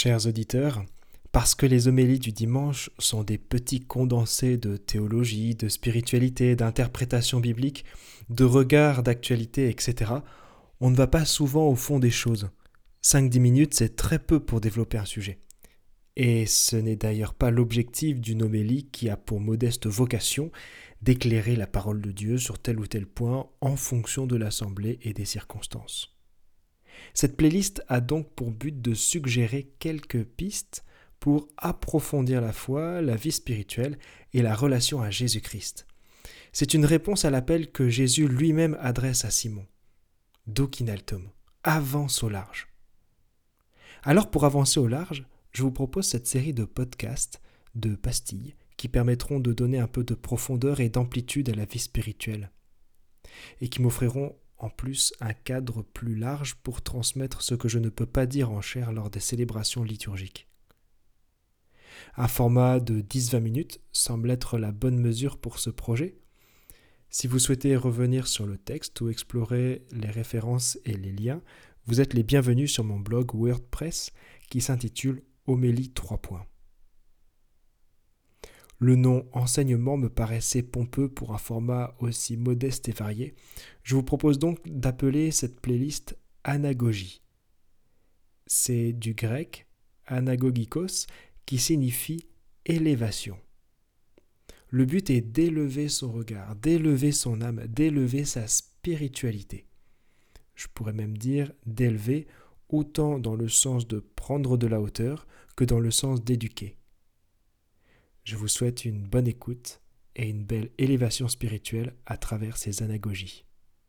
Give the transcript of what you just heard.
Chers auditeurs, parce que les homélies du dimanche sont des petits condensés de théologie, de spiritualité, d'interprétation biblique, de regard, d'actualité, etc., on ne va pas souvent au fond des choses. 5-10 minutes, c'est très peu pour développer un sujet. Et ce n'est d'ailleurs pas l'objectif d'une homélie qui a pour modeste vocation d'éclairer la parole de Dieu sur tel ou tel point en fonction de l'assemblée et des circonstances. Cette playlist a donc pour but de suggérer quelques pistes pour approfondir la foi, la vie spirituelle et la relation à Jésus-Christ. C'est une réponse à l'appel que Jésus lui-même adresse à Simon. Docinaltum, avance au large. Alors pour avancer au large, je vous propose cette série de podcasts, de pastilles, qui permettront de donner un peu de profondeur et d'amplitude à la vie spirituelle, et qui m'offriront en plus un cadre plus large pour transmettre ce que je ne peux pas dire en chair lors des célébrations liturgiques. Un format de 10-20 minutes semble être la bonne mesure pour ce projet. Si vous souhaitez revenir sur le texte ou explorer les références et les liens, vous êtes les bienvenus sur mon blog WordPress qui s'intitule Homélie 3 points. Le nom enseignement me paraissait pompeux pour un format aussi modeste et varié. Je vous propose donc d'appeler cette playlist Anagogie. C'est du grec anagogikos qui signifie élévation. Le but est d'élever son regard, d'élever son âme, d'élever sa spiritualité. Je pourrais même dire d'élever autant dans le sens de prendre de la hauteur que dans le sens d'éduquer. Je vous souhaite une bonne écoute et une belle élévation spirituelle à travers ces anagogies.